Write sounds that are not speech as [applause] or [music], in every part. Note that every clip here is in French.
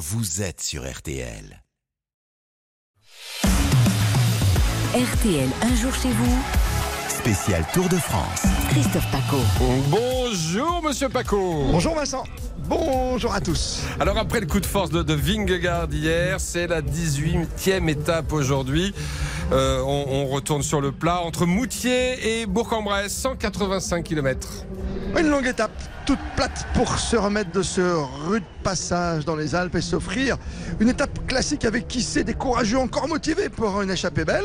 vous êtes sur RTL. RTL, un jour chez vous. Spécial Tour de France. Christophe Paco. Bonjour Monsieur Paco. Bonjour Vincent. Bonjour à tous. Alors après le coup de force de, de Vingegaard hier, c'est la 18e étape aujourd'hui. Euh, on, on retourne sur le plat entre Moutier et Bourg-en-Bresse, 185 km. Une longue étape, toute plate pour se remettre de ce rude passage dans les Alpes et s'offrir une étape classique avec qui sait des courageux encore motivés pour une échappée belle.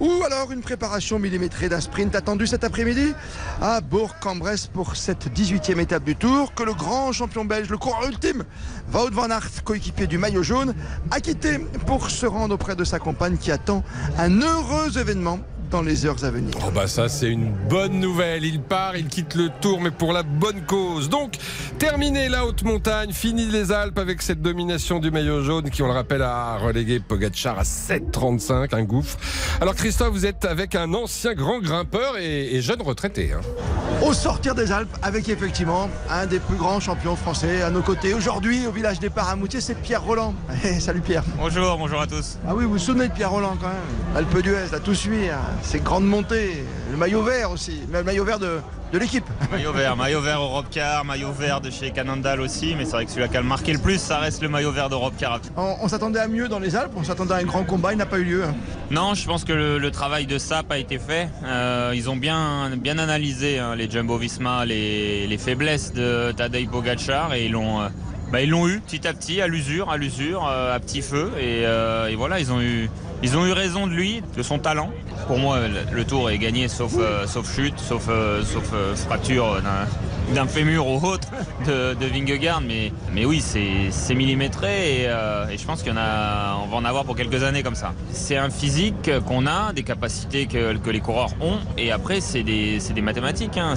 Ou alors une préparation millimétrée d'un sprint attendu cet après-midi à Bourg-en-Bresse pour cette 18e étape du Tour que le grand champion belge, le coureur ultime, Wout van Aert, coéquipier du maillot jaune, a quitté pour se rendre auprès de sa compagne qui attend un heureux événement dans les heures à venir. Oh bah ça c'est une bonne nouvelle. Il part, il quitte le Tour, mais pour la bonne cause. Donc terminé la haute montagne, fini les Alpes avec cette domination du maillot jaune qui, on le rappelle, a relégué Pogacar à 7,35, un gouffre. Alors Christophe, vous êtes avec un ancien grand grimpeur et, et jeune retraité. hein. Au sortir des Alpes, avec effectivement un des plus grands champions français à nos côtés. Aujourd'hui, au village départ à Moutier, c'est Pierre Roland. [laughs] Salut Pierre. Bonjour, bonjour à tous. Ah oui, vous vous souvenez de Pierre Roland quand même Alpe d'Huez, a tout suivi, hein. Ces grandes montées, le maillot vert aussi, mais le maillot vert de, de l'équipe. Maillot vert, maillot vert Europcar, maillot vert de chez Canandal aussi, mais c'est vrai que celui qui a le marqué le plus, ça reste le maillot vert d'Europcar. On, on s'attendait à mieux dans les Alpes, on s'attendait à un grand combat, il n'a pas eu lieu. Non, je pense que le, le travail de SAP a été fait. Euh, ils ont bien, bien analysé hein, les Jumbo Visma, les, les faiblesses de Tadej Pogacar et ils l'ont. euh, bah, ils l'ont eu petit à petit, à l'usure, à l'usure, euh, à petit feu, et, et voilà, ils ont eu, ils ont eu raison de lui, de son talent. Pour moi, le, tour est gagné, sauf, euh, chute, sauf, euh, euh, fracture d'un- fémur ou autre de, de Vingegaard, mais, oui, c'est millimétré et, je pense qu'il y en a, on va en avoir pour quelques années comme ça. C'est un physique qu'on a, des capacités que, les coureurs ont, et après c'est des, mathématiques. Hein.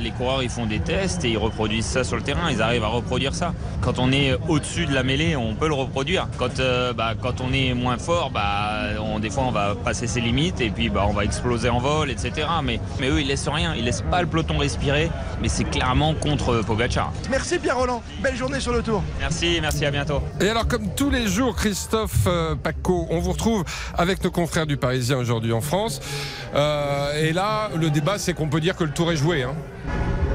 Les coureurs, ils font des tests et ils reproduisent ça sur le terrain. Ils arrivent à reproduire ça. Quand on est au-dessus de la mêlée, on peut le reproduire. Quand, bah, quand on est moins fort, bah, on, des fois on va passer ses limites et puis bah, on va exploser en vol, etc. Mais, mais eux, ils laissent rien. Ils laissent pas le peloton respirer. Mais c'est clairement contre Pogacar. Merci Pierre Roland, belle journée sur le tour. Merci, merci, à bientôt. Et alors, comme tous les jours, Christophe euh, Paco, on vous retrouve avec nos confrères du Parisien aujourd'hui en France. Euh, et là, le débat, c'est qu'on peut dire que le tour est joué. hein.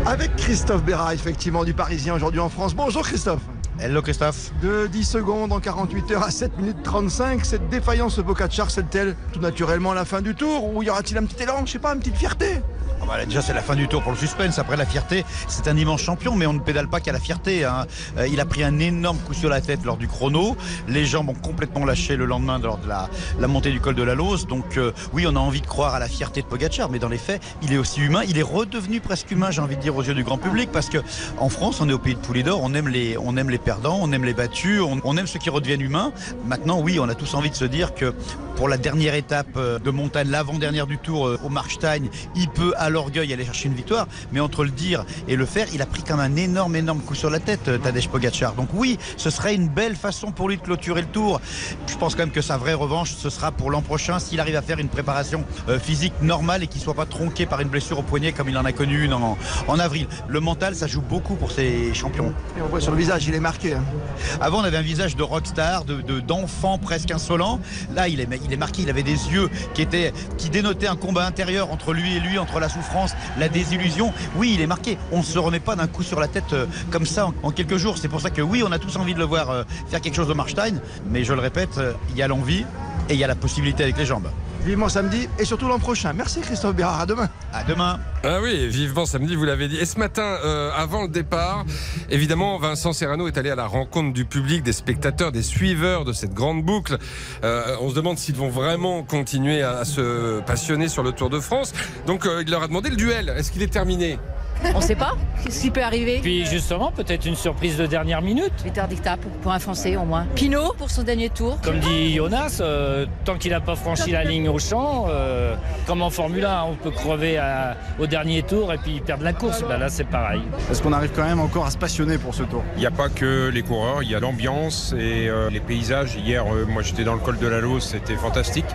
Avec Christophe Béra, effectivement, du Parisien aujourd'hui en France. Bonjour Christophe. Hello Christophe. De 10 secondes en 48 heures à 7 minutes 35, cette défaillance de Pogacar, c'est-elle tout naturellement la fin du tour Ou y aura-t-il un petit élan, je sais pas, une petite fierté? Bah là, déjà c'est la fin du tour pour le suspense. Après la fierté, c'est un immense champion, mais on ne pédale pas qu'à la fierté. hein. Euh, il a pris un énorme coup sur la tête lors du chrono. Les jambes ont complètement lâché le lendemain lors de la, montée du col de la Lose. Donc euh, oui, on a envie de croire à la fierté de Pogacar, mais dans les faits, il est aussi humain. Il est redevenu presque humain, j'ai envie de dire, aux yeux du grand public, parce que en France, on est au pays de poulet d'or. On aime les, on aime les perdants, on aime les battus, on, aime ceux qui redeviennent humains. Maintenant, oui, on a tous envie de se dire que pour la dernière étape euh, de montagne, l'avant-dernière du tour au Markstein, il peut à l'orgueil aller chercher une victoire, mais entre le dire et le faire, il a pris comme un énorme, énorme coup sur la tête, euh, Tadej Pogacar. Donc oui, ce serait une belle façon pour lui de clôturer le tour. Je pense quand même que sa vraie revanche, ce sera pour l'an prochain, s'il arrive à faire une préparation euh, physique normale et qu'il soit pas tronqué par une blessure au poignet comme il en a connu une en, en avril. Le mental, ça joue beaucoup pour ces champions. Et on voit sur le visage, il est marqué. hein. Avant, on avait un visage de rockstar, de de- d'enfant presque insolent. Là, il est, il est marqué, il avait des yeux qui étaient, qui dénotaient un combat intérieur entre lui et lui, entre la souffrance, la désillusion. Oui, il est marqué. On ne se remet pas d'un coup sur la tête euh, comme ça en, quelques jours. C'est pour ça que oui, on a tous envie de le voir euh, faire quelque chose au Marstein. Mais je le répète, euh, il y a l'envie et il y a la possibilité avec les jambes. Vivement samedi et surtout l'an prochain. Merci Christophe Bérard, à demain. À demain. Ah oui, vivement samedi, vous l'avez dit. Et ce matin, euh, avant le départ, évidemment, Vincent Serrano est allé à la rencontre du public, des spectateurs, des suiveurs de cette grande boucle. Euh, on se demande s'ils vont vraiment continuer à se passionner sur le Tour de France. Donc, euh, il leur a demandé le duel. Est-ce qu'il est terminé? On sait pas ce qui peut arriver. Puis justement, peut-être une surprise de dernière minute. Dictat pour, un Français au moins. Pinot pour son dernier tour. Comme dit Jonas, euh, tant qu'il n'a pas franchi la ligne au champ, euh, comme en Formule 1, on peut crever à- au dernier tour et puis perdre la course. Ben là, c'est pareil. Parce qu'on arrive quand même encore à se passionner pour ce tour? Il n'y a pas que les coureurs, il y a l'ambiance et euh, les paysages. Hier, euh, moi j'étais dans le col de la Lose, c'était fantastique.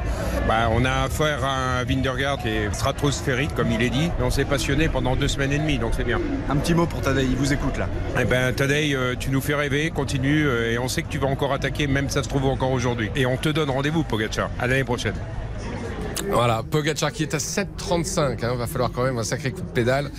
Bah, on a affaire à un Vindergaard qui est stratosphérique, comme il est dit. Et on s'est passionné pendant deux semaines et demie. Demi, donc c'est bien. Un petit mot pour Tadei, il vous écoute là. Eh ben, Tadej, euh, tu nous fais rêver, continue, euh, et on sait que tu vas encore attaquer, même ça se trouve encore aujourd'hui. Et on te donne rendez-vous, Pogacar. À l'année prochaine. Voilà, Pogacar qui est à 7,35. Hein, va falloir quand même un sacré coup de pédale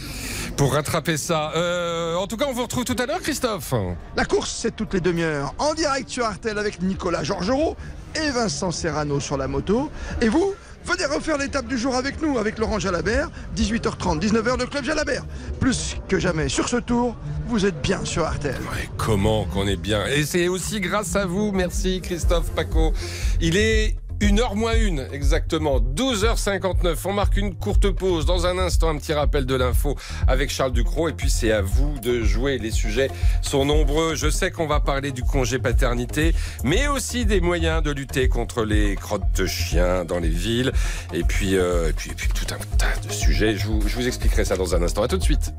pour rattraper ça. Euh, en tout cas, on vous retrouve tout à l'heure, Christophe. La course, c'est toutes les demi-heures. En direct sur Artel avec Nicolas Georgerot et Vincent Serrano sur la moto. Et vous Venez refaire l'étape du jour avec nous, avec Laurent Jalabert, 18h30, 19h, le club Jalabert. Plus que jamais sur ce tour, vous êtes bien sur Artel. Ouais, comment qu'on est bien. Et c'est aussi grâce à vous. Merci, Christophe Paco. Il est une heure moins une, exactement. 12h59. On marque une courte pause. Dans un instant, un petit rappel de l'info avec Charles Ducrot. Et puis, c'est à vous de jouer. Les sujets sont nombreux. Je sais qu'on va parler du congé paternité, mais aussi des moyens de lutter contre les crottes de chiens dans les villes. Et puis, euh, et puis, et puis tout un tas de sujets. Je vous, je vous expliquerai ça dans un instant. À tout de suite.